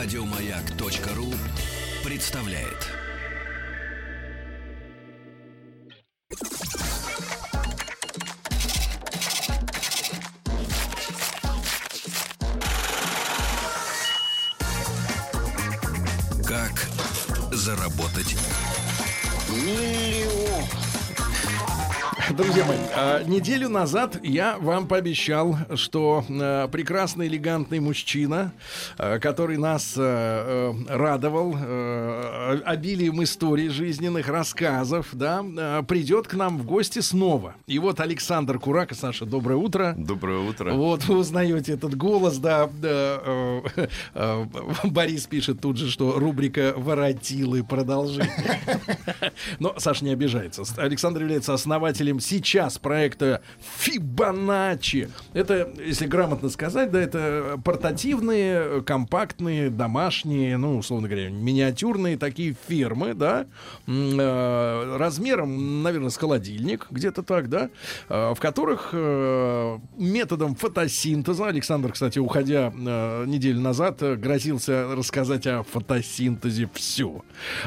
Радиомаяк.ру представляет. Как заработать Друзья мои, а, неделю назад я вам пообещал, что а, прекрасный элегантный мужчина, а, который нас а, радовал обилием историй жизненных, рассказов, да, придет к нам в гости снова. И вот Александр Курак, Саша, доброе утро. Доброе утро. Вот вы узнаете этот голос, да. э, э, Борис пишет тут же, что рубрика «Воротилы» продолжение. Но Саша не обижается. Александр является основателем сейчас проекта Фибоначчи. Это, если грамотно сказать, да, это портативные, компактные, домашние, ну, условно говоря, миниатюрные такие фирмы, да, э, размером, наверное, с холодильник, где-то так, да, э, в которых э, методом фотосинтеза, Александр, кстати, уходя неделю назад, грозился рассказать о фотосинтезе все.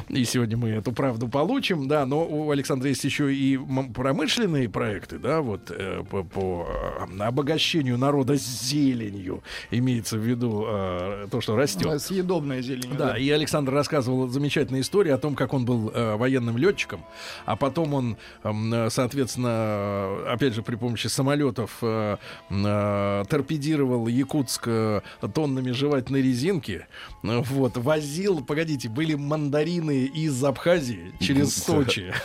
И сегодня мы эту правду получим, да, но у Александра есть еще и промышленные проекты, да, вот э, по, по э, обогащению народа зеленью, имеется в виду э, то, что растет. А, Съедобная зелень. Да, и Александр рассказывал замечательную историю о том, как он был э, военным летчиком, а потом он, э, соответственно, э, опять же при помощи самолетов э, э, торпедировал Якутск э, тоннами жевательной резинки, Э, вот, возил, погодите, были мандарины из Абхазии через Сочи.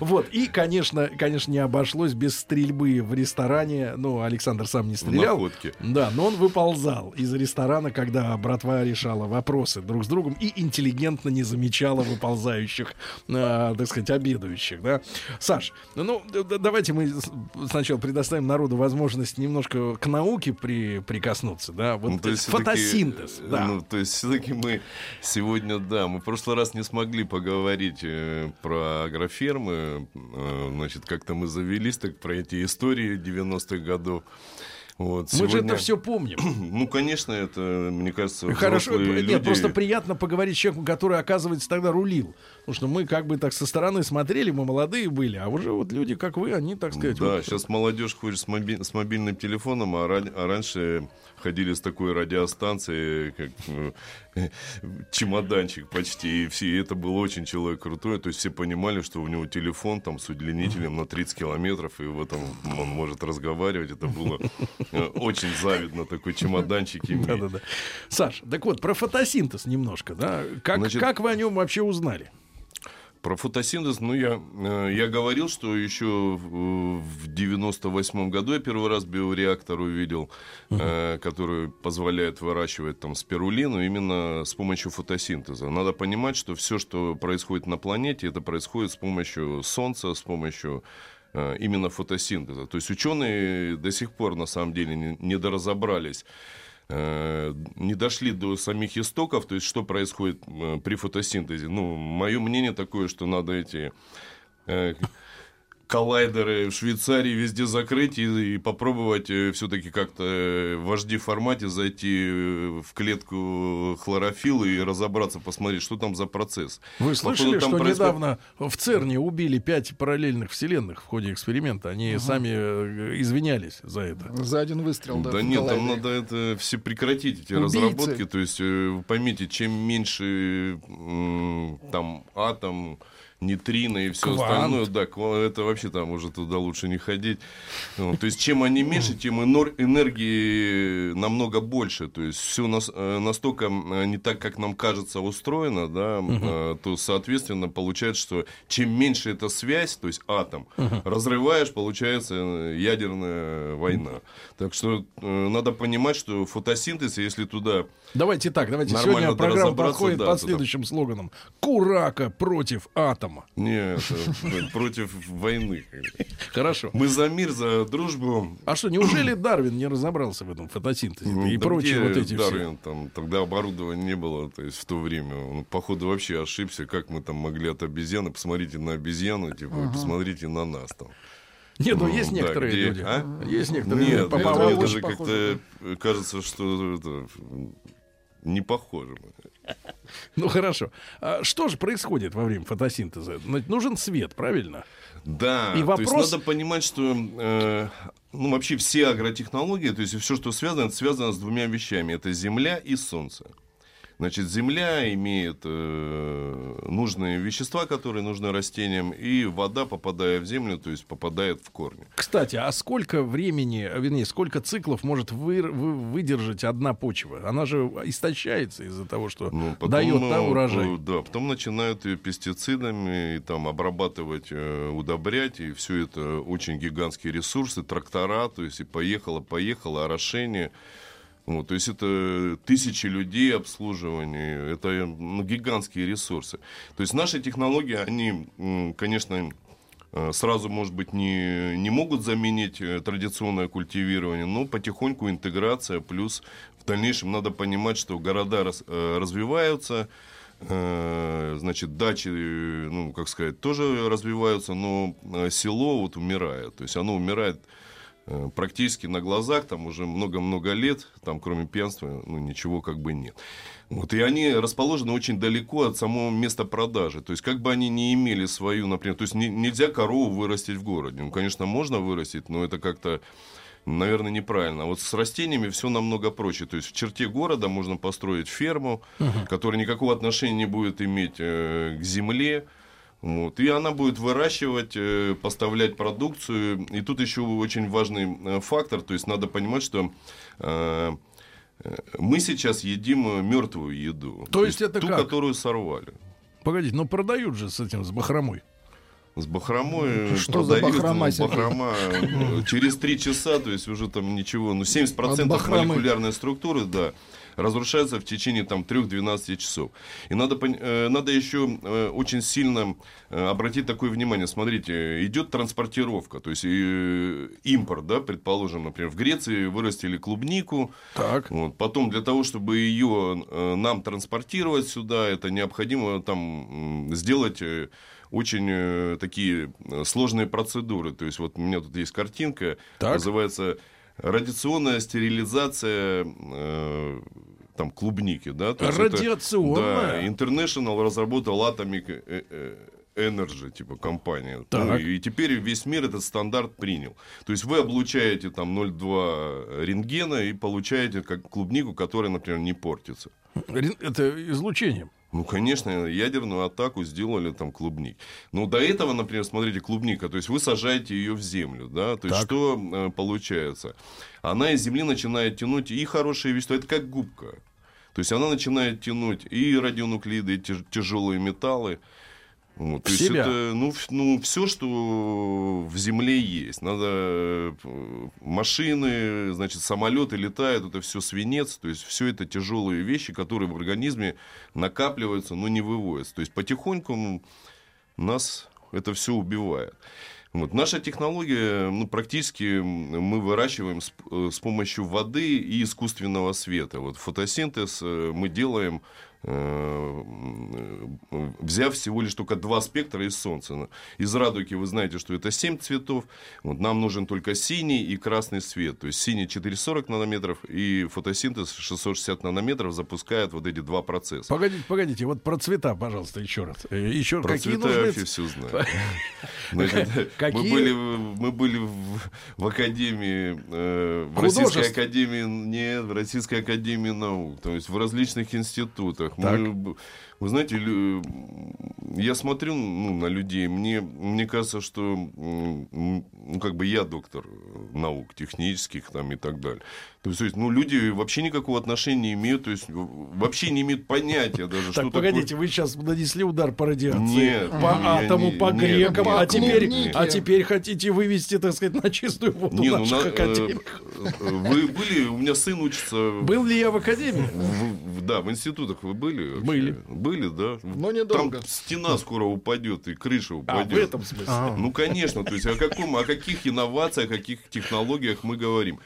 Вот, и, конечно, конечно, не обошлось без стрельбы в ресторане. Ну, Александр сам не стрелял. находке. Да, но он выползал из ресторана, когда братва решала вопросы друг с другом и интеллигентно не замечала выползающих, э, так сказать, обедающих, да. Саш, ну, давайте мы сначала предоставим народу возможность немножко к науке при, прикоснуться, да. Вот Ну, то есть фотосинтез, да. Ну, то есть все-таки мы сегодня, да, мы в прошлый раз не смогли поговорить э, про агрофермы. Э, значит, как-то мы завелись так про эти истории 90-х годов. Вот, мы же это все помним. Ну, конечно, это, мне кажется, Хорошо, взрослые нет, люди- просто приятно поговорить с человеком, который, оказывается, тогда рулил. Потому что мы как бы так со стороны смотрели, мы молодые были, а уже вот люди, как вы, они, так сказать... Да, вот- сейчас молодежь ходит с, моби- с мобильным телефоном, а, ран- а раньше ходили с такой радиостанцией, как э, чемоданчик почти, и все, и это был очень человек крутой, то есть все понимали, что у него телефон там с удлинителем на 30 километров, и вот он, он может разговаривать, это было очень завидно, такой чемоданчик иметь. Да-да-да. Саш, так вот, про фотосинтез немножко, да? Как, Значит- как вы о нем вообще узнали? Про фотосинтез, ну, я, э, я говорил, что еще в в 98 году я первый раз биореактор увидел, э, который позволяет выращивать там спирулину именно с помощью фотосинтеза. Надо понимать, что все, что происходит на планете, это происходит с помощью Солнца, с помощью именно фотосинтеза. То есть ученые до сих пор на самом деле не, доразобрались э, не дошли до самих истоков, то есть что происходит э, при фотосинтезе. Ну, мое мнение такое, что надо эти э, коллайдеры в Швейцарии везде закрыть и, и попробовать все-таки как-то э, в HD формате зайти э, в клетку хлорофилла и разобраться, посмотреть, что там за процесс. Вы слышали, там что происходит- недавно в ЦЕРНе убили пять параллельных вселенных в ходе эксперимента? Они сами э, извинялись за это. За один выстрел, да. Да нет, там надо это все прекратить, эти Убийцы. разработки. То есть, э, вы поймите, чем меньше там атом, нейтрино и все Квант. остальное, да, это вообще там уже туда лучше не ходить. Ну, то есть, чем они меньше, тем энергии намного больше. То есть, все настолько э, не так, как нам кажется, устроено, да, э, то, соответственно, получается, что чем меньше эта связь, то есть атом, разрываешь, получается э, ядерная война. Так что э, надо понимать, что фотосинтез, если туда Давайте так, давайте сегодня программа проходит да, под следующим слоганом. Курака против атома. Не это, против войны. Хорошо. Мы за мир, за дружбу. А что, неужели Дарвин не разобрался в этом фотосинтезе Ну, и прочие вот эти? Дарвин, там, тогда оборудования не было, то есть в то время. Он, походу, вообще ошибся, как мы там могли от обезьяны. Посмотрите на обезьяну, типа, посмотрите на нас там. Нет, ну Ну, есть да, некоторые где- люди. а? Есть некоторые Нет, по это это как-то похоже, кажется, что это, не похожи. Ну хорошо. А что же происходит во время фотосинтеза? Ну, Нужен свет, правильно? Да, И то вопрос- есть надо понимать, что э, ну, вообще все агротехнологии, то есть все, что связано, это связано с двумя вещами. Это Земля и Солнце. Значит, Земля имеет э, нужные вещества, которые нужны растениям, и вода, попадая в Землю, то есть попадает в корни. Кстати, а сколько времени, а, вернее, сколько циклов может вы- вы- выдержать одна почва? Она же истощается из-за того, что Ну, потом, дает да, урожай. э, Да, потом начинают ее пестицидами и, там, обрабатывать, э, удобрять, и все это очень гигантские ресурсы, трактора, то есть и поехало, поехало, орошение. Вот, то есть это тысячи людей обслуживания, это ну, гигантские ресурсы. То есть наши технологии, они, конечно, э, сразу, может быть, не, не могут заменить э, традиционное культивирование, но потихоньку интеграция, плюс в дальнейшем надо понимать, что города раз- э, развиваются, значит, дачи, ну, как сказать, тоже развиваются, но село вот умирает. То есть оно умирает практически на глазах, там уже много-много лет, там кроме пьянства, ну, ничего как бы нет. Вот, и они расположены очень далеко от самого места продажи. То есть, как бы они не имели свою, например, то есть не- нельзя корову вырастить в городе. Ну, конечно, можно вырастить, но это как-то, наверное, неправильно. А вот с растениями все намного проще. То есть, в черте города можно построить ферму, которая никакого отношения не будет иметь э, к земле. Вот. И она будет выращивать, э, поставлять продукцию. И тут еще очень важный э, фактор. То есть надо понимать, что э, мы сейчас едим мертвую еду. То есть это ту, как? которую сорвали. Погодите, но продают же с этим, с бахромой. С бахромой Что за продают, бахрома, ну, Сергей? бахрома э, через три часа, то есть уже там ничего, ну 70% От бахромы. молекулярной структуры, да, разрушается в течение там 3-12 часов. И надо, э, надо еще э, очень сильно э, обратить такое внимание. Смотрите, идет транспортировка, то есть импорт, да, предположим, например, в Греции вырастили клубнику, Так. вот. Потом для того, чтобы ее нам транспортировать сюда, это необходимо там сделать очень такие сложные процедуры. То есть вот у меня тут есть картинка, Так. называется радиационная стерилизация э, там клубники, да? То есть это- Радиационная? да, International разработал Atomic э, э, Energy, типа компания. Так. Ну, и теперь весь мир этот стандарт принял. То есть вы облучаете там 0,2 рентгена и получаете как клубнику, которая, например, не портится. Это излучением. Ну, конечно, ядерную атаку сделали там клубник. Но до этого, например, смотрите, клубника, то есть вы сажаете ее в землю, да, то есть Так. что э, получается? Она из земли начинает тянуть и хорошие вещества, это как губка. То есть она начинает тянуть и радионуклиды, и тяж- тяжелые металлы. Вот, В то есть себя. это, ну, ну, все, что в земле есть. Надо э, машины, значит, самолеты летают, это все свинец, то есть все это тяжелые вещи, которые в организме накапливаются, но не выводятся. То есть потихоньку нас это все убивает. Вот. Наша технология, ну, практически мы выращиваем с, э, с помощью воды и искусственного света. Вот фотосинтез э, мы делаем, взяв всего лишь только два спектра из Солнца. Из радуги вы знаете, что это 7 цветов. Вот нам нужен только синий и красный свет. То есть синий 440 нанометров и фотосинтез 660 нанометров запускает вот эти два процесса. Погодите, погодите, вот про цвета, пожалуйста, еще раз. Э, Еще Про какие цвета я нужны... вообще все знаю. Значит, Какие? Мы были, мы были в, в академии, э, в. Российской академии, нет, в Российской академии наук, то есть в различных институтах. Мы, б- вы знаете, я смотрю ну, на людей, мне, мне кажется, что ну, как бы я доктор наук технических там и так далее. То есть, ну, люди вообще никакого отношения не имеют, то есть вообще не имеют понятия даже, что Так, такое- погодите, вы сейчас нанесли удар по радиации, Нет, по атому, не- по грекам, нет. а теперь, а теперь хотите вывести, так сказать, на чистую воду Не, ну, наших на- э, академиков. э, вы были, у меня сын учится... Был ли я в академии? в- в- да, в институтах вы были? вообще? Были. Были, да. Но недолго. Там стена скоро упадет и крыша А, упадет. в этом смысле. Ну, конечно, то есть о, каком, о каких инновациях, о каких технологиях мы говорим.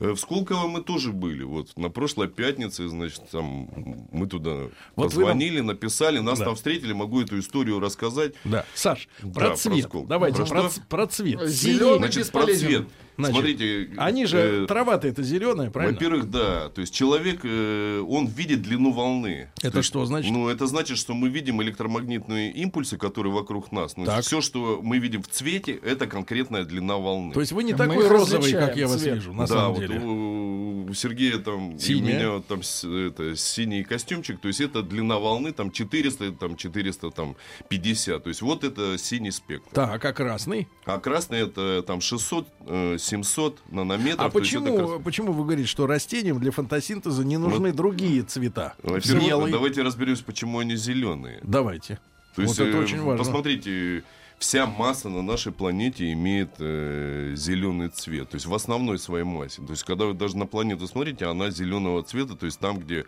Э, В Сколково мы тоже были. Вот на прошлой пятнице, значит, там мы туда Вот вы нам- позвонили, написали, нас Да. там встретили, могу эту историю рассказать. Да. Саш, Да, про про цвет. скол. Давайте Про про, про цвет. Зелёный. Синий. Значит, про бесполезен. цвет. Значит, Смотрите. Они же э, трава-то это зеленая, правильно? Во-первых, да. То есть человек, э, он видит длину волны. Это То есть, что значит? Ну, это значит, что мы видим электромагнитные импульсы, которые вокруг нас. Ну, Так. все, что мы видим в цвете, это конкретная длина волны. То есть вы не Мы такой розовый, как я вас цвет. вижу, на да, самом вот деле. у, у Сергея там, и у меня вот там это, синий костюмчик, то есть это длина волны там 400, там 400, там 50, то есть вот это синий спектр. Так, а красный? А красный это там 600, э, 700 нанометров. А есть это почему, почему вы говорите, что растениям для фотосинтеза не нужны другие цвета? Во-первых, давайте разберемся, почему они зеленые. Давайте. То есть, вот это э, очень важно. Посмотрите, вся масса на нашей планете имеет зеленый цвет. То есть в основной своей массе. То есть когда вы даже на планету смотрите, она зеленого цвета. То есть там, где...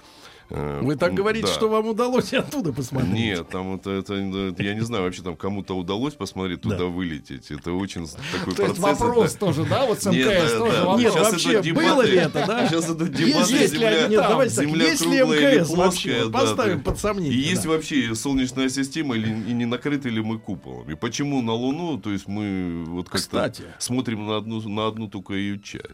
э, Вы так говорите, да. что вам удалось оттуда посмотреть. Нет, там это, это- я не знаю, вообще там кому-то удалось посмотреть, Да. туда вылететь. Это очень такой То есть процесс. вопрос это- тоже, да, вот с Нет, МКС да, тоже да. вопрос. Нет, Сейчас вообще, дебаты. было ли это, да? Сейчас Есть, дебаты, есть ли земля, они Нет, давайте так, есть ли МКС вообще? плоская, Вот да, Поставим да. под сомнение. И есть да. вообще солнечная система или и не накрыты ли мы куполом? И почему на Луну, то есть мы вот как-то смотрим на одну, на одну только ее часть.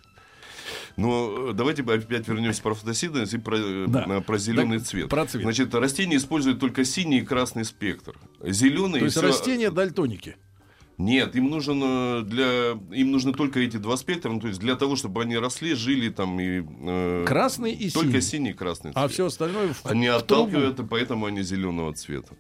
Но э, давайте опять вернемся про фотосинтез и про, э, Да. про зеленый Так, цвет. про цвет. Значит, растения используют только синий и красный спектр. Зеленый То есть растения дальтоники. нет, им нужен э, для им нужны только эти два спектра, ну, то есть для того, чтобы они росли, жили там и э, Красный и только синий. синий и красный А цвет. все остальное в Они в отталкивают, и поэтому они зеленого цвета.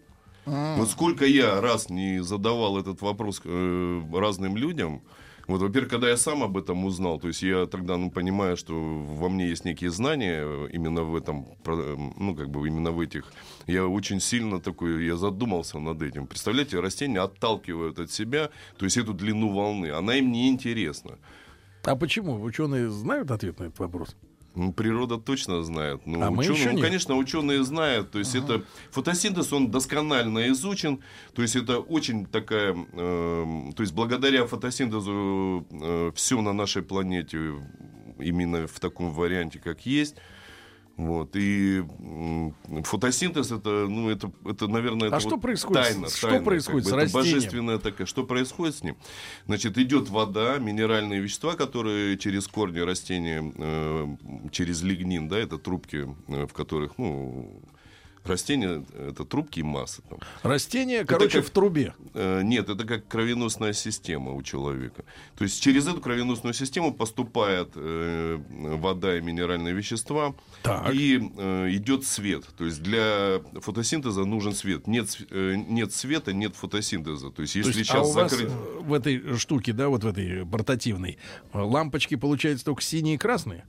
Вот сколько я раз не задавал этот вопрос э, разным людям. Вот, во-первых, когда я сам об этом узнал, то есть я тогда ну, понимаю, что во мне есть некие знания э, именно в этом, э, ну, как бы именно в этих. Я очень сильно такой, я задумался над этим. Представляете, растения отталкивают от себя, то есть эту длину волны. Она им не интересна. А почему? Ученые знают ответ на этот вопрос? Ну, природа точно знает. Ну, А мы ученые- еще ну, конечно, ученые знают. То есть это фотосинтез, он досконально изучен. То есть это очень такая... эм, то есть благодаря фотосинтезу все на нашей планете именно в таком варианте, как есть. Вот. И фотосинтез это, ну, это, это наверное, А это что вот происходит с- тайна, что тайна, происходит как с бы, это растением? божественная такая. Что происходит с ним? Значит, идет вода, минеральные вещества, которые через корни растения, э, через лигнин, да, это трубки, э, в которых, ну, растения, это трубки и масса. Там. Растение, короче, как- в трубе. Э, Нет, это как кровеносная система у человека. То есть через эту кровеносную систему поступает э, вода и минеральные вещества, Так. и э, идет свет. То есть для фотосинтеза нужен свет. Нет, э, нет света, нет фотосинтеза. То есть То если есть, а сейчас вас закрыть... в этой штуке, да, вот в этой портативной, лампочки получаются только синие и красные?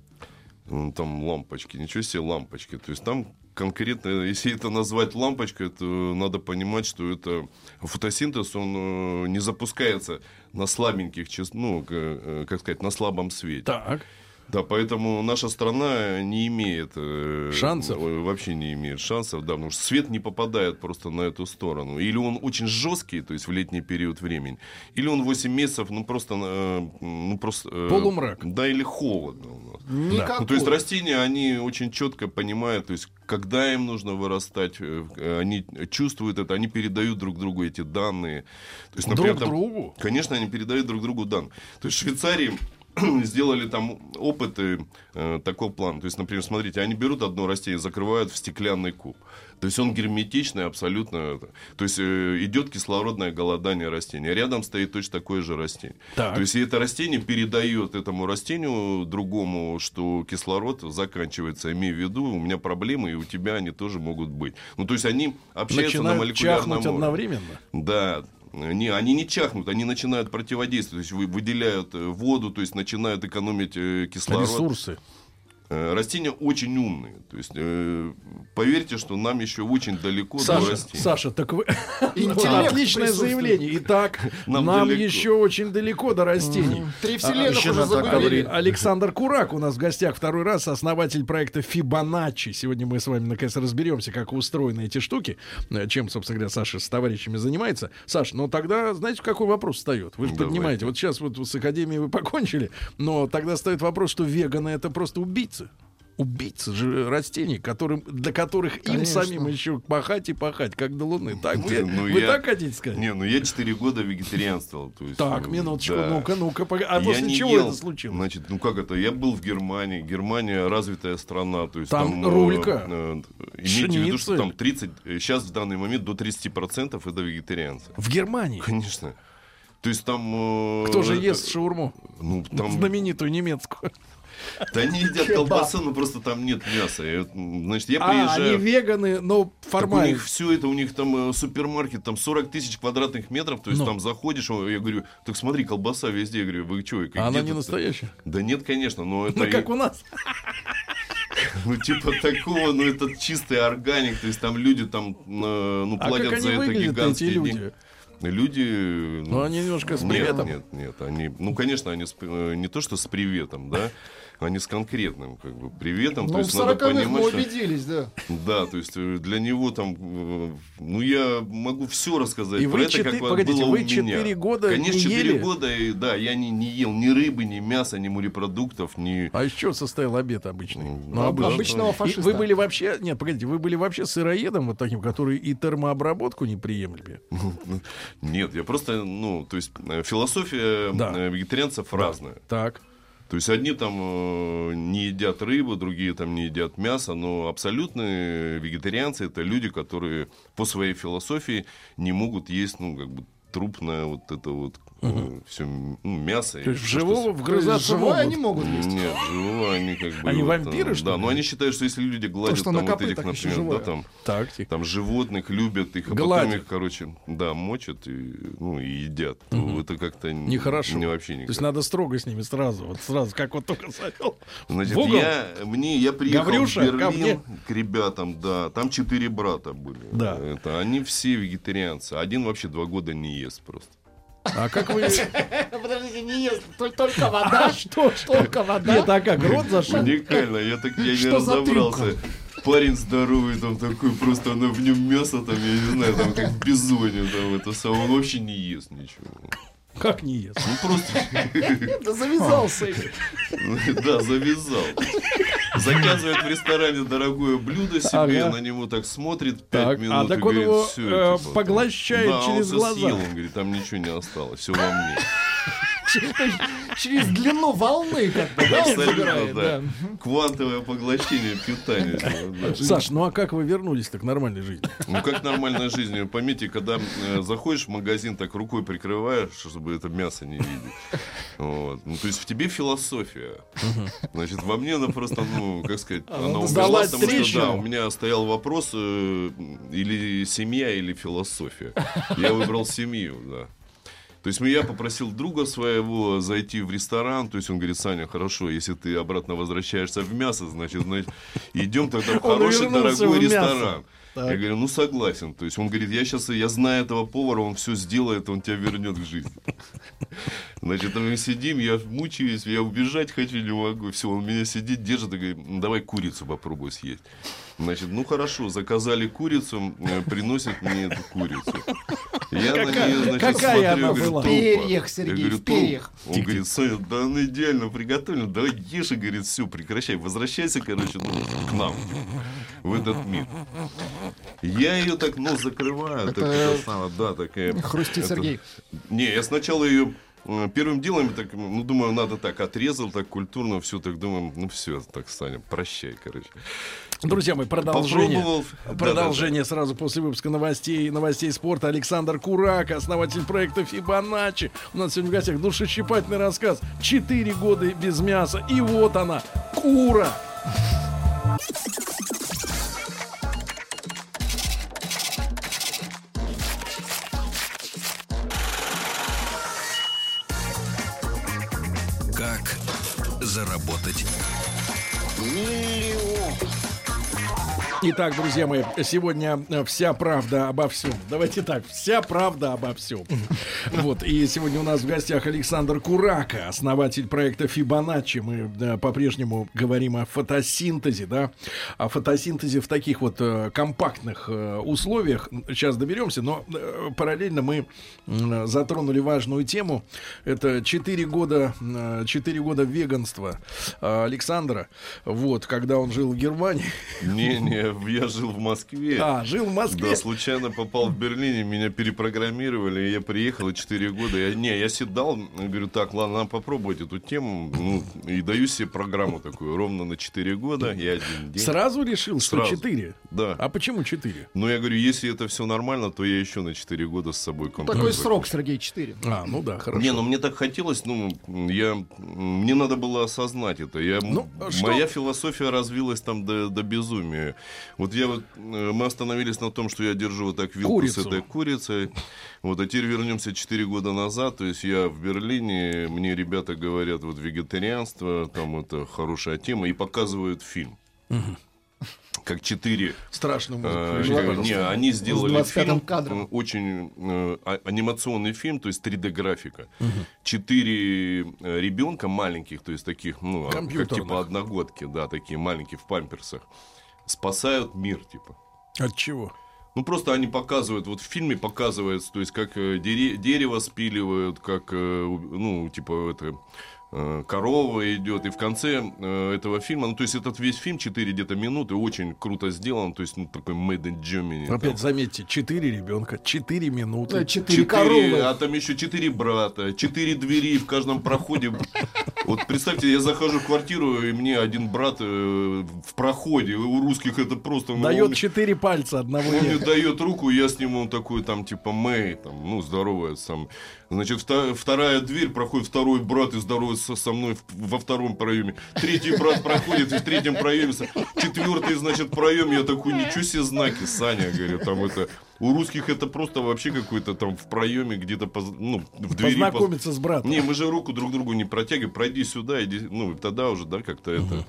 Ну, там лампочки, ничего себе лампочки. То есть там конкретно, если это назвать лампочкой, то надо понимать, что это фотосинтез, он э, не запускается на слабеньких, ну, э, как сказать, на слабом свете. Так. Да, поэтому наша страна не имеет... э, Шансов? э, Вообще не имеет шансов, да, потому что свет не попадает просто на эту сторону. Или он очень жесткий, то есть в летний период времени, или он 8 месяцев, ну, просто... э, Ну, просто э, Полумрак. Да, или холодно Никакой. Ну, то есть растения, они очень четко понимают, то есть когда им нужно вырастать, э, они чувствуют это, они передают друг другу эти данные. То есть, Друг там- другу? Конечно, они передают друг другу данные. То есть в Швейцарии сделали там опыты э, такого плана. То есть, например, смотрите, они берут одно растение, закрывают в стеклянный куб. То есть он герметичный абсолютно. То есть э, идет кислородное голодание растения. Рядом стоит точно такое же растение. Так. То есть и это растение передает этому растению другому, что кислород заканчивается. Имей в виду, у меня проблемы, и у тебя они тоже могут быть. Ну, то есть они общаются на Начинают молекулярном чахнуть уровне. одновременно? Да. Не, они не чахнут, они начинают противодействовать, то есть вы- выделяют э, воду, то есть начинают экономить э, кислород. Ресурсы. Э, Растения очень умные. То есть, э, поверьте, что нам еще очень далеко до Саша, растений. Саша, так вы... Отличное заявление. Итак, нам, Нам еще очень далеко до растений. Три А, вселенных еще уже говорить. Александр Курак у нас в гостях второй раз, основатель проекта Фибоначчи. Сегодня мы с вами наконец разберемся, как устроены эти штуки, э, чем, собственно говоря, Саша с товарищами занимается. Саш, ну тогда, знаете, какой вопрос встает? Вы же Давайте. поднимаете, вот сейчас вот с академией вы покончили, но тогда стоит вопрос, что веганы это просто убийцы. Убийцы же растений, которым, для которых им Конечно. самим еще пахать и пахать, как до луны. Так, вы, Ну, вы я- так хотите сказать? Не, ну я 4 года вегетарианствовал. То есть, Так, ну, минуточку, да. ну-ка, ну-ка, а Я после не чего ел, это случилось? Значит, ну как это? Я был в Германии. Германия развитая страна. То есть Там там, э, рулька, э, имейте в виду, что там 30, э, сейчас в данный момент до 30% это вегетарианцы. В Германии. Конечно. То есть там... э, Кто же э, ест шаурму? Ну, там... Знаменитую немецкую. Да они едят колбасу, но просто там нет мяса. Значит, я А, они приезжаю... веганы, но Так у формально. них все это, у них там э, супермаркет, там 40 тысяч квадратных метров, то есть Ну. там заходишь, я говорю, так смотри, колбаса везде, я говорю, вы что? А она не настоящая. Да нет, конечно, но это... Ну, как у нас. Ну, типа такого, ну, это чистый органик, то есть там люди там, э, ну, А платят они за это гигантские люди? деньги. Люди... Ну, они немножко с нет, приветом. Нет, нет, они, ну, конечно, они с- э, не то, что с приветом, да, они с конкретным, как бы, приветом, то Ну, в есть надо 40-х мы понимать, что... убедились, да. Да, то есть э, для него там, э, ну я могу все рассказать И про вы это, четы- как вот погодите, было вы у меня. четыре года Конечно, не четыре ели? года, и, да, я не, не ел ни рыбы, ни мяса, ни морепродуктов, ни... А из чего состоял обед обычный? Ну, Ну, обычный. Обычного И фашиста. вы были вообще, нет, погодите, вы были вообще сыроедом вот таким, который и термообработку не приемлет? Нет, я просто, ну, то есть э, философия Да. вегетарианцев разная. Так. То есть одни там э, не едят рыбу, другие там не едят мясо, но абсолютные вегетарианцы это люди, которые по своей философии не могут есть, ну, как бы трупное вот это вот все мясо. и То есть в всё, что живого с- То есть вгрызаться живое могут. они могут есть. Нет, живого они как бы... Они вот, вампиры, э, что Да, но они считают, что если люди гладят что там на вот этих, например, да, там, там животных любят их, а потом их, короче, да, мочат и, ну, и едят. то Это как-то Нехорошо. Не вообще То никак. есть надо строго с ними сразу, вот сразу, как вот только завел. Значит, я, мне, я приехал Гаврюша, в Берлин к ребятам, да, там четыре брата были. Да. Это, они все вегетарианцы. Один вообще два года не ест просто. А как вы... Подождите, не ест, только, вода. Что? Только вода. Нет, а как, рот зашел? Уникально, я так я не разобрался. Парень здоровый, там такой, просто она в нем мясо, там, я не знаю, там как бизония, там это самое, он вообще не ест ничего. Как не ест? Ну просто, Да завязался. да, завязал. Заказывает в ресторане дорогое блюдо себе, на него так смотрит Так, пять а минут так и он говорит, его, «Всё, э, типа, поглощает через глаза. он говорит, там ничего не осталось, все во мне. Через длину волны как бы, да, забирает, да. Квантовое поглощение питания. Саш, ну а как вы вернулись-то к нормальной жизни? Ну, как нормальная жизнь. Вы Поймите, когда э, заходишь в магазин, так рукой прикрываешь, чтобы это мясо не видеть. Вот. Ну, то есть в тебе философия. Значит, во мне она просто, ну, как сказать, она сдавать потому что, да, у меня стоял вопрос, э, или семья, или философия. Я выбрал семью, да. То есть я попросил друга своего зайти в ресторан, то есть он говорит, Саня, хорошо, если ты обратно возвращаешься в мясо, значит, значит идем тогда в хороший дорогой в ресторан. Так. Я говорю, ну согласен. То есть он говорит, я сейчас, я знаю этого повара, он все сделает, он тебя вернет к жизни. Значит, мы сидим, я мучаюсь, я убежать хочу, не могу. Все, он меня сидит, держит и говорит, давай курицу попробуй съесть. Значит, ну хорошо, заказали курицу, э, приносят мне эту курицу. Я на Какая- нее, значит, какая смотрю, она говорю, была? В перьях, Я Сергей, говорю, в перьях. Он говорит, Саня, да она идеально приготовлена, давай ешь, и говорит, все, прекращай, возвращайся, короче, ну, к нам, в этот мир. Я ее так нос закрываю, Это так это самое, да, такая. Хрустит это- Сергей. Не, я сначала ее первым делом, так, ну, думаю, надо так, отрезал, так культурно, все, так думаю, ну, все, так, Саня, прощай, короче. Друзья мои, продолжение. Попробовал. Продолжение сразу после выпуска новостей, новостей спорта. Александр Курак, основатель проекта Фибоначчи. У нас сегодня в гостях душещипательный рассказ. Четыре года без мяса. И вот она, кура. Итак, друзья мои, сегодня э, вся правда обо всем. Давайте так, вся правда обо всем. Вот, и сегодня у нас в гостях Александр Курака, основатель проекта Фибоначчи. Мы да, по-прежнему говорим о фотосинтезе, да, о фотосинтезе в таких вот э, компактных э, условиях. Сейчас доберемся, но э, параллельно мы м, затронули важную тему. Это 4 года, 4 года веганства э, Александра. Вот, когда он жил в Германии. Не-не, я жил в Москве. А, жил в Москве. Да, случайно попал в Берлине, меня перепрограммировали, и я приехал, и 4 года. Я, не, я седал, говорю, так, ладно, надо попробовать эту тему. Ну, и даю себе программу такую, ровно на 4 года и один день. Сразу решил, что Сразу. 4? Да. А почему 4? Ну, я говорю, если это все нормально, то я еще на 4 года с собой контракт Такой заключу. срок, Сергей, 4. А, ну да, хорошо. Не, ну мне так хотелось, ну, я, мне надо было осознать это. Я, Ну, что- Моя философия развилась там до, до безумия. Вот я вот, э, мы остановились на том, что я держу вот так вилку Курицу. с этой курицей. Вот, а теперь вернемся 4 года назад. То есть я в Берлине, мне ребята говорят, вот вегетарианство, там это хорошая тема, и показывают фильм. Как четыре Страшную Э, как- Не, они сделали 25-м фильм, кадром. э, очень э, а- анимационный фильм, то есть 3D-графика. Четыре э, ребенка маленьких, то есть таких, ну, а, как типа одногодки, да, такие маленькие в памперсах, спасают мир, типа. От чего? Ну, просто они показывают, вот в фильме показывается, то есть, как э, дере- дерево спиливают, как, э, ну, типа, это, корова идет, и в конце э, этого фильма, ну, то есть, этот весь фильм, 4 где-то минуты, очень круто сделан, то есть, ну, такой made in Germany. там. Опять заметьте, 4 ребенка, 4 минуты. Да, Четыре коровы. а там еще четыре брата, четыре двери в каждом проходе. Вот представьте, я захожу в квартиру, и мне один брат э, в проходе, у русских это просто... ну, Дает он- 4 пальца, одного он мне дает руку, я с ним, он такой, там, типа, Мэй, там, ну, здоровается сам. Значит, вторая дверь, проходит второй брат и здоровается со мной в- во втором проеме. Третий брат проходит и в третьем проеме. Четвертый, значит, проем, я такой, ничего себе знаки, Саня, говорю, там это... У русских это просто вообще какой-то там в проеме где-то, поз- ну, в двери. поз- Познакомиться с братом. не, мы же руку друг другу не протягиваем, пройди сюда, иди, ну, тогда уже, да, как-то это...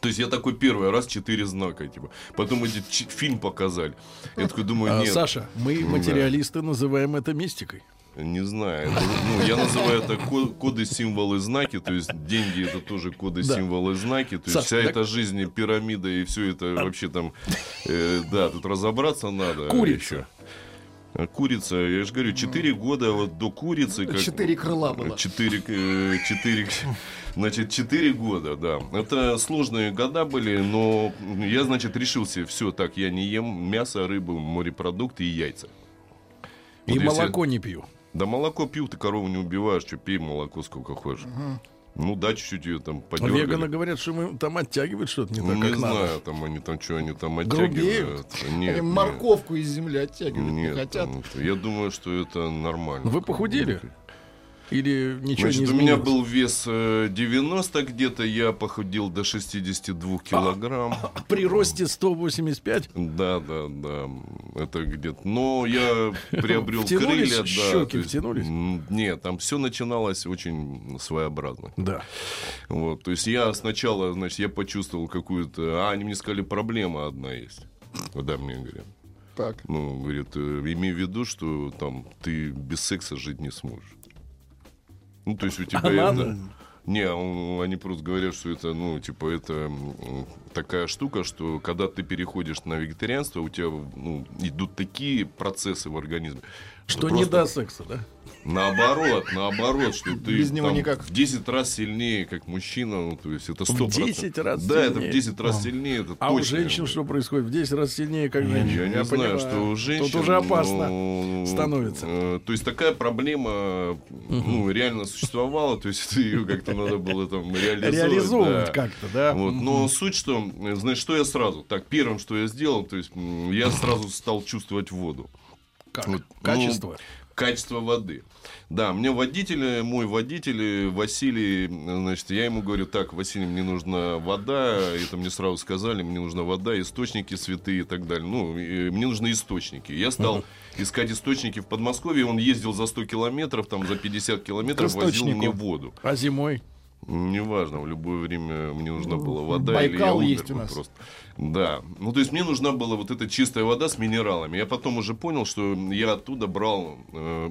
То есть я такой первый раз четыре знака, типа. Потом эти фильм показали. Я такой думаю, А, нет, Саша, мы, материалисты, называем это мистикой. Не знаю. Это, ну, я называю это ко- коды, символы, знаки. То есть деньги это тоже коды, Да. символы, знаки. То есть Саш, вся так- эта жизнь, пирамида и все это вообще там, э, да, тут разобраться надо. Курица. еще. А Курица, я же говорю, 4 года вот до курицы. как- Четыре крыла было. Четыре, э, четыре, значит, четыре года, да. Это сложные года были, но я, значит, решился, все, так, я не ем мясо, рыбу, морепродукты и яйца. И Вот если- молоко не пью. Да молоко пью, ты корову не убиваешь, что пей молоко сколько хочешь. Ну да, чуть-чуть ее там подергали. Веганы говорят, что мы там оттягивают что-то не Ну, так, не как знаю, надо. там они там что, они там Грубеют? оттягивают. Нет, Они нет. морковку из земли оттягивать не Нет, хотят. там я думаю, что это нормально. Вы похудели? Или ничего Значит, не у меня был вес э, 90 где-то, я похудел до 62 килограмм. При росте 185 Да, да, да, это где-то. Но я приобрел Втянулись, крылья, да. щеки есть, втянулись? м, Нет, там все начиналось очень своеобразно. Да. Вот, то есть я сначала, значит, я почувствовал какую-то... А, они мне сказали, проблема одна есть. Да, мне говорят. Так. Ну, говорит, э, имей в виду, что там ты без секса жить не сможешь. Ну, то есть у тебя А это... Не, он- они просто говорят, что это, ну, типа, это такая штука, что когда ты переходишь на вегетарианство, у тебя ну, идут такие процессы в организме. Что не просто до секса, да? Наоборот, наоборот, что ты Без него там никак. в 10 раз сильнее, как мужчина, ну, то есть это 100%. 10 раз Да, это сильнее? в 10 раз сильнее, это А у точно. женщин что происходит? В 10 раз сильнее, как женщин. Я не знаю, понимаю. что у женщин... Тут уже опасно ну, становится. э, то есть такая проблема, ну, реально существовала, то есть ее как-то надо было там реализовать. Реализовывать да. как-то, да? Вот, но суть, что, э, знаешь, что я сразу, так, первым, что я сделал, то есть я сразу стал чувствовать воду. Как? Вот, Качество? ну, качество воды. Да, мне водитель, мой водитель Василий, значит, я ему говорю, так, Василий, мне нужна вода, это мне сразу сказали, мне нужна вода, источники святые и так далее. Ну, и мне нужны источники. Я стал искать источники в Подмосковье, он ездил за 100 километров, там за 50 километров возил мне воду. А зимой? Неважно, в любое время мне нужна была вода Байкал или я умер есть у бы нас. просто. Да. Ну, то есть мне нужна была вот эта чистая вода с минералами. Я потом уже понял, что я оттуда брал э,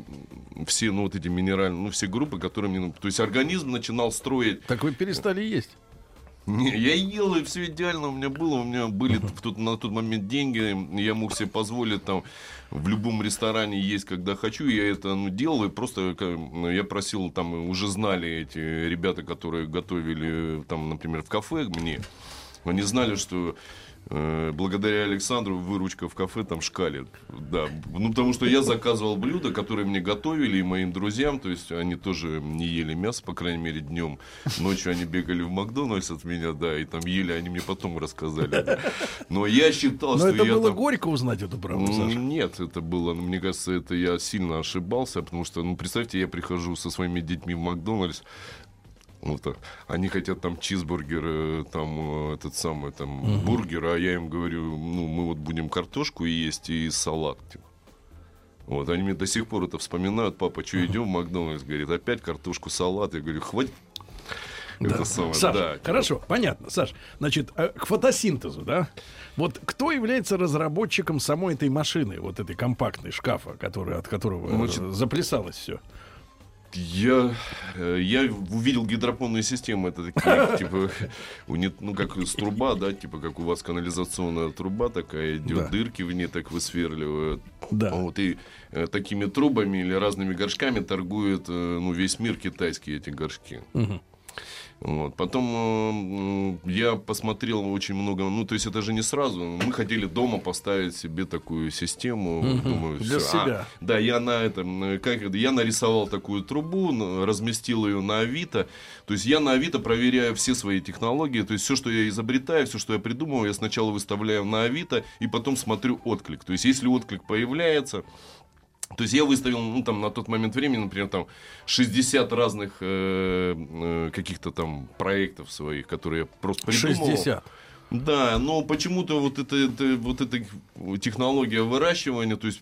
все, ну, вот эти минеральные, ну, все группы, которые мне... ну, То есть организм начинал строить Так вы перестали есть. Не, я ел, и все идеально у меня было. У меня были в тот- на тот момент деньги. Я мог себе позволить там в любом ресторане есть, когда хочу. Я это ну, делал. И просто ка- ну, я просил, там уже знали эти ребята, которые готовили, там, например, в кафе мне. Они знали, что э, благодаря Александру выручка в кафе там шкалит. Да. Ну, потому что я заказывал блюда, которые мне готовили и моим друзьям. То есть они тоже не ели мясо, по крайней мере, днем. Ночью они бегали в Макдональдс от меня, да, и там ели, они мне потом рассказали. да. Но я считал, Но что это я было там- горько узнать эту правду, Саша. Нет, это было, ну, мне кажется, это я сильно ошибался, потому что, ну, представьте, я прихожу со своими детьми в Макдональдс, вот, а они хотят там чизбургер, э, там э, этот самый там бургер, а я им говорю, ну мы вот будем картошку есть и салат. типа. Вот, они мне до сих пор это вспоминают, папа, что идем в Макдональдс, говорит, опять картошку, салат. Я говорю, хватит. Это самое, Саш, да, типа. хорошо, понятно. Саш, значит, э, к фотосинтезу, да? Вот кто является разработчиком самой этой машины, вот этой компактной шкафа, который, от которого Значит, заплясалось все? Я, э, я увидел гидропонные системы, это такие, типа, у не- ну, как из труба, да, типа, как у вас канализационная труба такая идет, Да. дырки в ней так высверливают. Да. Вот, и э, такими трубами или разными горшками торгует, э, ну, весь мир китайские эти горшки. Вот. Потом э, я посмотрел очень много, ну, то есть это же не сразу. Мы хотели дома поставить себе такую систему. Думаю, Для всё. А, себя. да, я на этом, э, как это, я нарисовал такую трубу, разместил ее на Авито. То есть я на Авито проверяю все свои технологии. То есть все, что я изобретаю, все, что я придумываю, я сначала выставляю на Авито и потом смотрю отклик. То есть если отклик появляется, то есть я выставил, ну, там, на тот момент времени, например, там, 60 разных э, э, каких-то там проектов своих, которые я просто придумывал. 60. Да, но почему-то вот это, это- вот эта технология выращивания, то есть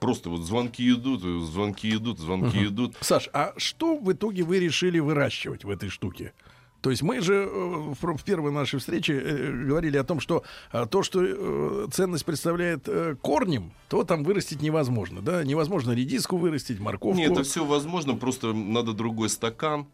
просто вот звонки идут, звонки идут, звонки идут. Саш, а что в итоге вы решили выращивать в этой штуке? То есть мы же э, в, первой нашей встрече э, говорили о том, что э, то, что ценность представляет корнем, то там вырастить невозможно, да? Невозможно редиску вырастить, морковку. Нет, это все возможно, просто надо другой стакан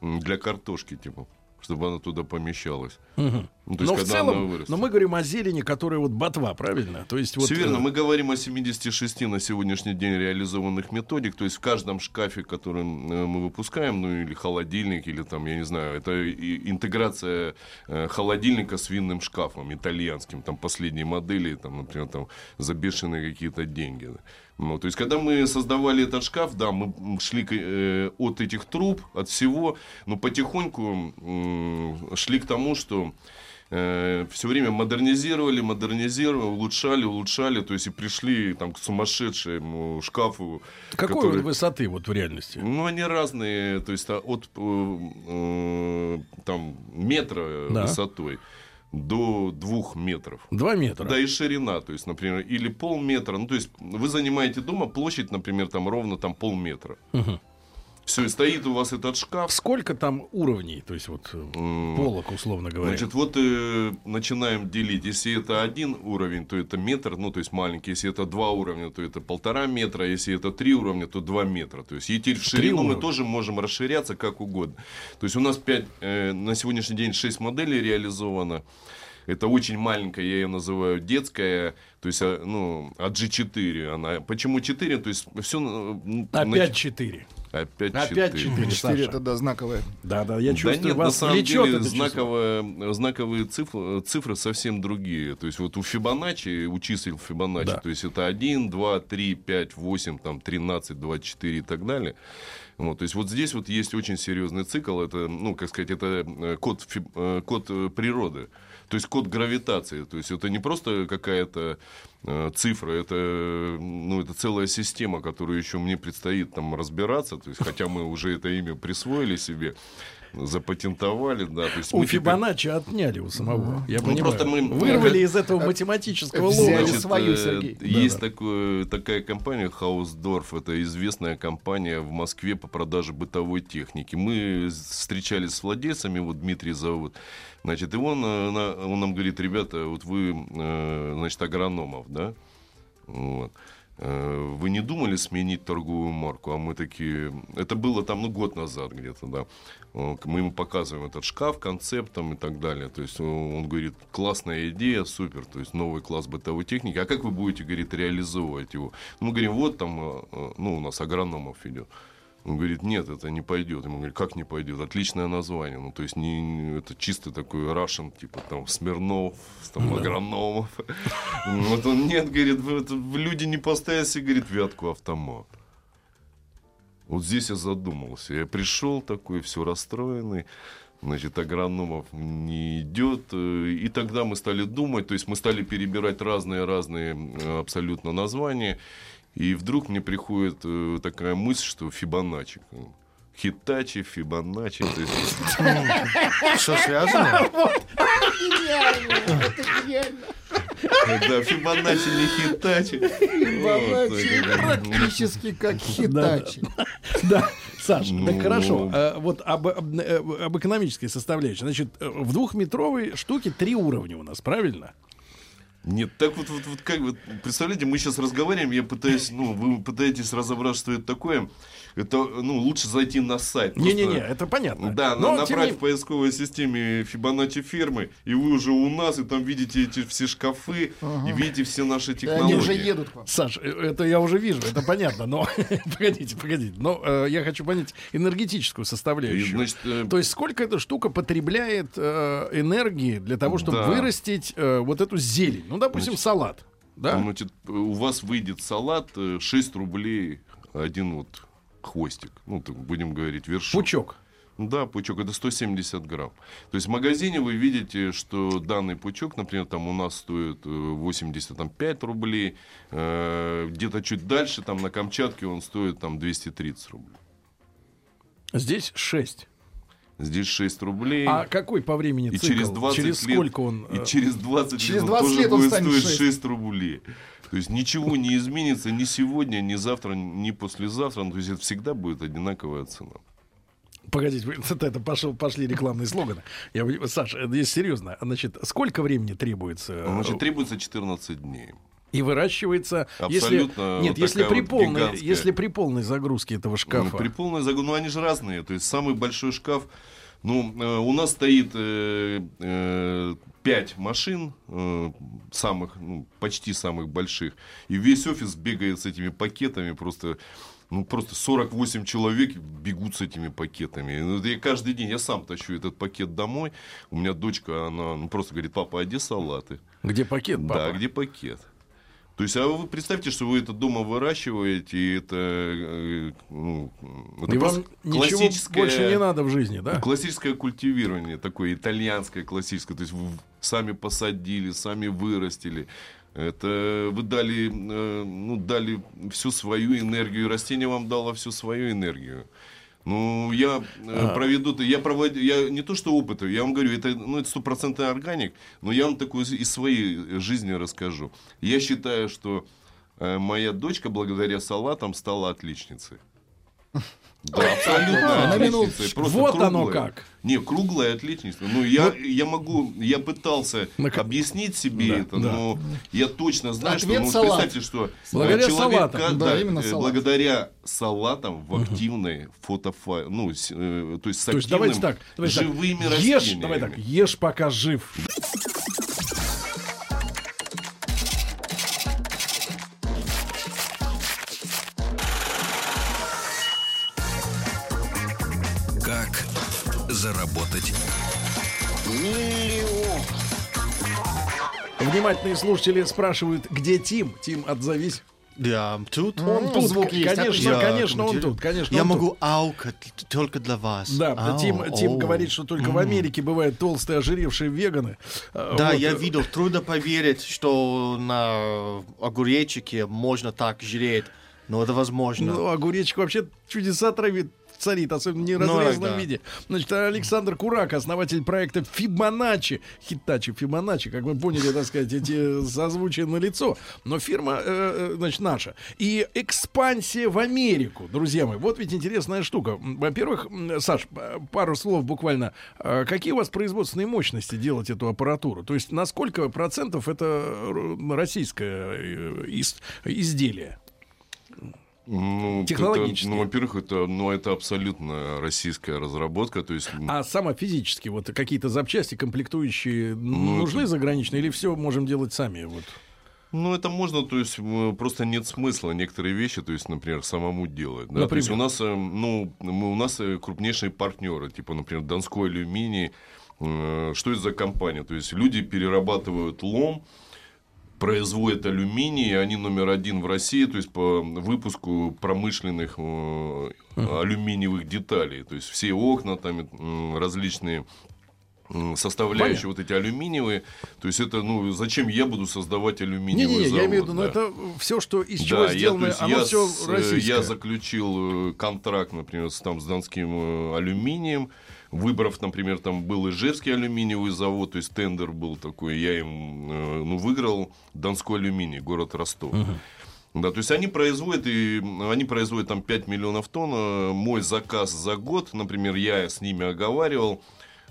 для картошки, типа, чтобы она туда помещалась. Мгм. Ну, то есть, но в когда она целом, вырастет. но мы говорим о зелени, которая вот ботва, правильно? То есть вот Все верно. э, Мы говорим о 76 на сегодняшний день реализованных методик. То есть в каждом шкафе, который э, мы выпускаем, ну или холодильник, или там, я не знаю, это интеграция э, холодильника с винным шкафом итальянским, там последние модели, там, например, там за бешеные какие-то деньги. Ну, то есть, когда мы создавали этот шкаф, да, мы шли э, от этих труб, от всего, но потихоньку м, шли к тому, что все время модернизировали, модернизировали, улучшали, улучшали, то есть и пришли там к сумасшедшему шкафу. какой который- высоты вот в реальности? Ну, они разные, то есть а, от э, э, там метра Да. высотой до двух метров. Два метра. Да, и ширина, то есть, например, или полметра. Ну, то есть, вы занимаете дома площадь, например, там ровно там полметра. Все, и стоит у вас этот шкаф. Сколько там уровней, то есть вот э, полок, условно говоря? Значит, вот э, начинаем делить. Если это один уровень, то это метр, ну, то есть маленький. Если это два уровня, то это полтора метра. Если это три уровня, то два метра. То есть теперь в ширину мы уровня. тоже можем расширяться как угодно. То есть у нас пять, э, на сегодняшний день 6 моделей реализовано. Это очень маленькая, я ее называю детская, то есть, а, ну, а G4 она. Почему 4? То есть, все... Опять четыре. Опять Опять 4. четыре. Четыре Саша. это да, знаковое. Да, да, я Да чувствую, нет, на вас самом влечет деле знаковые, знаковые цифры, цифры совсем другие. То есть вот у Фибоначчи, у чисел Фибоначчи, Да. то есть это 1, 2, 3, 5, 8, там 13, 24 и так далее. Вот, то есть вот здесь вот есть очень серьезный цикл. Это, ну, как сказать, это э, код, э, код э, природы. То есть код гравитации. То есть это не просто какая-то э, цифра, это, ну, это целая система, которую еще мне предстоит там разбираться. То есть, хотя мы уже это имя присвоили себе. Запатентовали, да. То есть У мы теперь- Фибоначчи отняли у самого. Я Ну, понимаю. просто мы- Вырвали из этого математического лога. Значит, свою, э, Сергей. Есть Да-да. такое- такая компания Хаусдорф, это известная компания в Москве по продаже бытовой техники. Мы встречались с владельцами, вот Дмитрий зовут, значит, и он, э, он нам говорит, ребята, вот вы, э, значит, агрономов, да, вот. Э, Вы не думали сменить торговую марку? А мы такие... Это было там, ну, год назад где-то, да. Э, Мы ему показываем этот шкаф, концепт там и так далее. То есть он он говорит, классная идея, супер. То есть новый класс бытовой техники. А как вы будете, говорит, реализовывать его? Мы говорим, вот там, э, э, ну, у нас агрономов идет. Он говорит, нет, это не пойдет. Ему говорят, как не пойдет? Отличное название. Ну, то есть, не, это чисто такой Russian, типа там Смирнов, там, агрономов. Вот он, нет, говорит, люди не поставят себе, говорит, вятку автомат. Вот здесь я задумался. Я пришел такой, все расстроенный. Значит, агрономов не идет. И тогда мы стали думать, то есть мы стали перебирать разные-разные э, абсолютно названия. И вдруг мне приходит э, такая мысль, что Фибоначчи. Хитачи, Фибоначчи. Что связано? Гениально. Да, Фибоначчи не Хитачи. Фибоначчи практически как Хитачи. Да, Саш, Ну. так хорошо. Э, Вот об, об, э, об экономической составляющей. Значит, э, в двухметровой штуке три уровня у нас, правильно? Нет, так вот, вот, вот как вот, представляете, мы сейчас разговариваем, я пытаюсь, ну, вы пытаетесь разобрать, что это такое. Это, ну, лучше зайти на сайт. Не-не-не, это понятно. Да, Но, набрать не- в поисковой системе Фибоначчи фермы, и вы уже у нас, и там видите эти все шкафы, и видите все наши технологии. Они уже едут к вам. Саш, э, это я уже вижу, это понятно, но погодите, погодите. Но э, я хочу понять энергетическую И, составляющую. значит, э, То есть сколько эта штука потребляет э, энергии для того, чтобы Да. вырастить э, вот эту зелень? Ну, допустим, салат. Да? значит, у вас выйдет салат э, 6 рублей один вот хвостик. Ну, так будем говорить, вершок. Пучок. Да, пучок, это 170 грамм. То есть в магазине вы видите, что данный пучок, например, там у нас стоит э, 85 рублей, э, где-то чуть дальше, там на Камчатке он стоит там 230 рублей. Здесь 6. Здесь 6 рублей. А какой по времени и цикл? через 20 Через лет, сколько он... и э, через 20 через лет 20 он лет он станет стоить 6. 6 рублей. То есть ничего не изменится ни сегодня, ни завтра, ни послезавтра. Ну, то есть это всегда будет одинаковая цена. Погодите, это, это пошел, пошли рекламные слоганы. Я, Саша, здесь серьезно. Значит, сколько времени требуется? э, Значит, требуется 14 дней. и выращивается, Абсолютно если нет, если при вот полной, гигантская. если при полной загрузке этого шкафа. Ну, При полной загрузке, ну они же разные. То есть самый большой шкаф, ну э, у нас стоит э, э, пять машин, э, самых, ну, почти самых больших, и весь офис бегает с этими пакетами просто. Ну, просто 48 человек бегут с этими пакетами. Ну, Я каждый день, я сам тащу этот пакет домой. У меня дочка, она ну, просто говорит, папа, а где салаты? Где пакет, папа? Да, где пакет? То есть, а вы представьте, что вы это дома выращиваете, и это, э, ну, это И вам классическое- больше не надо в жизни, да? Классическое культивирование, такое итальянское, классическое. То есть вы сами посадили, сами вырастили. Это вы дали, э, ну, дали всю свою энергию, и растение вам дало всю свою энергию. Ну, я э, А. проведу, я проводю, я не то что опыт, я вам говорю, это, ну, это стопроцентный органик, но я вам такую из- своей жизни расскажу. Я считаю, что э, моя дочка благодаря салатам стала отличницей. Да, абсолютно на отличницей. минуточку. Просто Вот оно круглая. как. Не, круглая отличница. Ну, я, я могу, я пытался На объяснить себе Да, это, да. но я точно знаю, Ответ что, ну, салат. представьте, что Благодаря э, человек, салатам. ка- Да, да, именно э, салат. благодаря салатам в активной фотофай, ну, с- э, то есть с То есть активным, давайте так, давайте так. живыми ешь, растениями. давай так, ешь пока жив. Внимательные слушатели спрашивают, где Тим? Тим, отзовись. Я тут. Он тут, звук есть, конечно, Я конечно, он тут, конечно, Я он тут. могу аукать только для вас. Да, Ау, Тим, Тим говорит, что только в Америке бывают толстые, ожиревшие веганы. А, Да, вот, я э, видел. Трудно поверить, что на огуречике можно так жреть. Но это возможно. Ну, огуречек вообще чудеса травит, царит, особенно в Ну, неразрезанном да. виде. Значит, Александр Курак, основатель проекта Фибоначчи. Хитачи Фибоначчи, как вы поняли, так сказать, эти созвучия на лицо. Но фирма, э, э, значит, наша. И экспансия в Америку, друзья мои. Вот ведь интересная штука. Во-первых, Саш, пару слов буквально. Э, Какие у вас производственные мощности делать эту аппаратуру? То есть на сколько процентов это р- российское э, из- изделие? Ну, Технологически. это, ну, во-первых, это, ну, это абсолютно российская разработка. То есть, А сама физически, вот какие-то запчасти, комплектующие, Ну, нужны это- заграничные или все можем делать сами? Вот. Ну, это можно, то есть просто нет смысла некоторые вещи, то есть, например, самому делать. Да? То есть у Например? нас, э, ну, мы, у нас э, крупнейшие партнеры, типа, например, Донской алюминий. Э, Что это за компания? То есть люди перерабатывают лом, производят алюминий, и они номер один в России, то есть по выпуску промышленных э, алюминиевых деталей. То есть все окна, там различные составляющие Понятно. вот эти алюминиевые. То есть это, ну, зачем я буду создавать алюминиевый Не-не-не, завод? я имею в виду, ну да. это все, что из чего я, сделано, есть оно я, все с- э, российское. я заключил э, контракт, например, с, там, с донским э, алюминием, выбрав, например, там был Ижевский алюминиевый завод, то есть тендер был такой, я им ну, выиграл Донской алюминий, город Ростов. Да, то есть они производят, и они производят там 5 миллионов тонн. Мой заказ за год, например, я с ними оговаривал,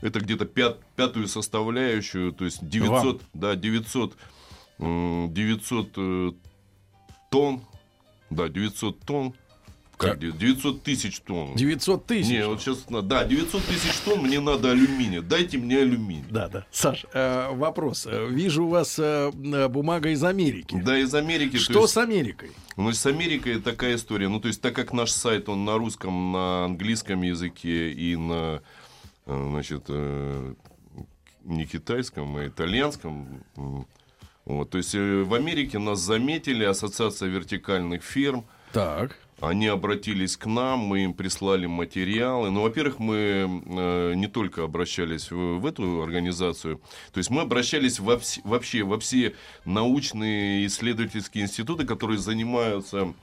это где-то пят- пятую составляющую, то есть 900, да, 900, м, 900 э, тонн, да, 900 тонн, как, де- 900 тысяч тонн. 900 тысяч. Не, вот сейчас, да, 900 тысяч тонн, мне надо алюминия, дайте мне алюминий. Да, да. Саш, э, вопрос. Э, Вижу у вас э, э, бумага из Америки. Да, из Америки. то Что есть- с Америкой? Ну, с Америкой такая история. Ну, то есть, так как наш сайт, он на русском, на английском языке и на, значит, э, не китайском, а итальянском. Вот, то есть, э, в Америке нас заметили, Ассоциация вертикальных фирм. Так. Они обратились к нам, мы им прислали материалы. Ну, во-первых, мы э, не только обращались в, в эту организацию, то есть мы обращались во вс- вообще во все научные исследовательские институты, которые занимаются э,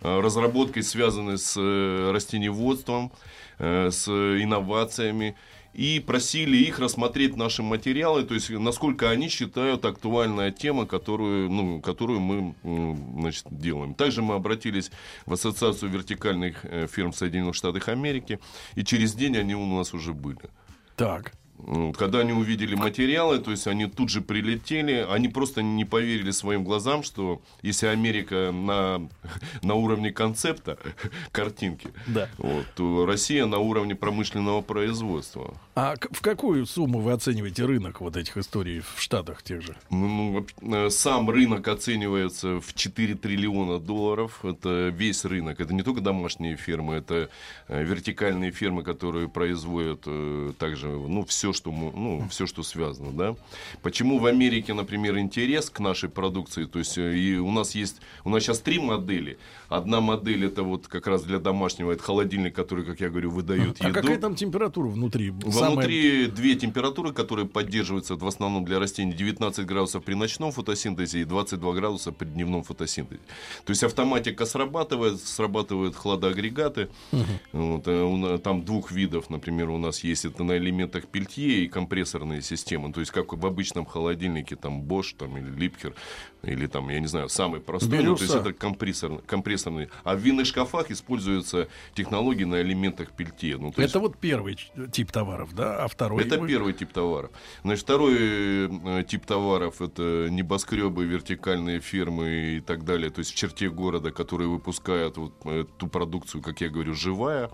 разработкой, связанной с э, растениеводством, э, с инновациями. И просили их рассмотреть наши материалы, то есть насколько они считают актуальная тема, которую, ну, которую мы значит, делаем. Также мы обратились в Ассоциацию вертикальных э, фирм Соединенных Штатов Америки, и через день они у нас уже были. Так. Когда они увидели материалы, то есть они тут же прилетели, они просто не поверили своим глазам, что если Америка на, на уровне концепта, картинки, Да. вот, то Россия на уровне промышленного производства. А в какую сумму вы оцениваете рынок вот этих историй в Штатах тех же? Ну, ну, э, сам рынок оценивается в 4 триллиона долларов. Это весь рынок. Это не только домашние фирмы, это э, вертикальные фирмы, которые производят э, также ну, все, что, мы- ну, все, что связано. Да? Почему в Америке, например, интерес к нашей продукции? То есть э, и у нас есть, у нас сейчас три модели. Одна модель это вот как раз для домашнего, это холодильник, который, как я говорю, выдает А еду. какая там температура внутри? Самая- Внутри две температуры, которые поддерживаются в основном для растений. 19 градусов при ночном фотосинтезе и 22 градуса при дневном фотосинтезе. То есть автоматика срабатывает, срабатывают хладоагрегаты. Вот, э, там двух видов, например, у нас есть это на элементах пельтье и компрессорные системы. То есть как в обычном холодильнике, там Bosch там, или Липкер, или там, я не знаю, самый простой. ну, то есть это компрессор, компрессорный. А в винных шкафах используются технологии на элементах пельтье. Ну, есть Это вот первый тип товаров, да? А второй? это вы- первый тип товаров. Значит, второй э, тип товаров это небоскребы, вертикальные фирмы и так далее. То есть в черте города, которые выпускают вот, э, ту продукцию, как я говорю, живая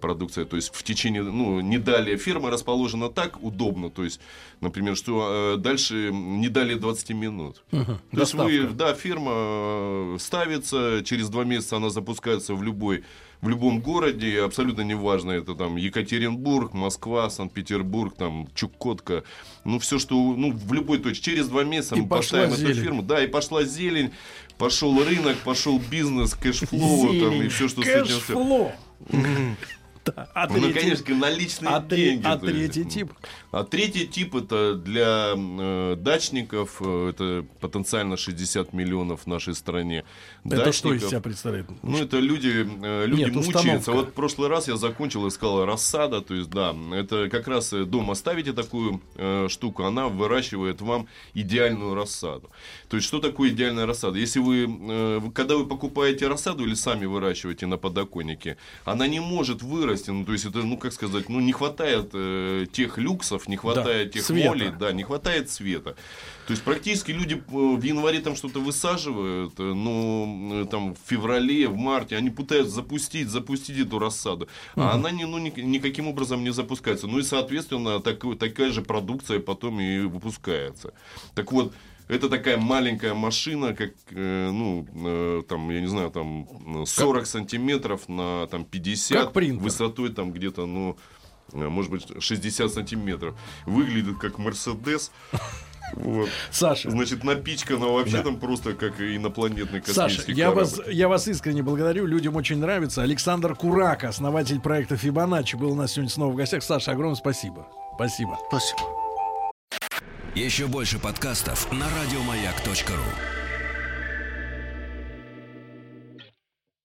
продукция, то есть в течение, ну, не далее фирма расположена так удобно, то есть, например, что э, дальше не далее 20 минут. То есть вы, Доставка. да, фирма э, ставится, через два месяца она запускается в любой в любом городе, абсолютно неважно, это там Екатеринбург, Москва, Санкт-Петербург, там Чукотка, ну все, что, ну в любой точке, через два месяца И мы поставим эту зелень. фирму, да, и пошла зелень, пошел рынок, пошел бизнес, cash flow там, и все, что с этим связано. Cash flow. А Ну, третий- конечно, наличные а деньги. а третий тип? А третий тип это для э, дачников, э, это потенциально 60 миллионов в нашей стране. Это что из Дачников, себя представляет? Ну, это люди, э, люди Нет, мучаются. установка. Вот в прошлый раз я закончил и сказал рассада. То есть, да, это как раз э, дома ставите такую э, штуку, она выращивает вам идеальную рассаду. То есть, что такое идеальная рассада? Если вы, э, когда вы покупаете рассаду или сами выращиваете на подоконнике, она не может вырасти. Ну, то есть, это, ну, как сказать, ну, не хватает э, тех люксов, не хватает тех света. молей, да, не хватает света. То есть практически люди э, в январе там что-то высаживают, э, но э, там в феврале, в марте они пытаются запустить, запустить эту рассаду, а она не, ну, ни- никаким образом не запускается. Ну и соответственно такой- такая же продукция потом и выпускается. Так вот. Это такая маленькая машина, как, э, ну, э, там, я не знаю, там, э, 40 сантиметров на там, 50, Как принтер. высотой там где-то, ну, может быть, 60 сантиметров. Выглядит как Мерседес. Вот. Саша, Значит, напичкана вообще Да. там просто как инопланетный Саша, космический я корабль. вас, я вас искренне благодарю. Людям очень нравится. Александр Курак, основатель проекта Фибоначчи, был у нас сегодня снова в гостях. Саша, огромное спасибо. Спасибо. Спасибо. Еще больше подкастов на радиомаяк.ру.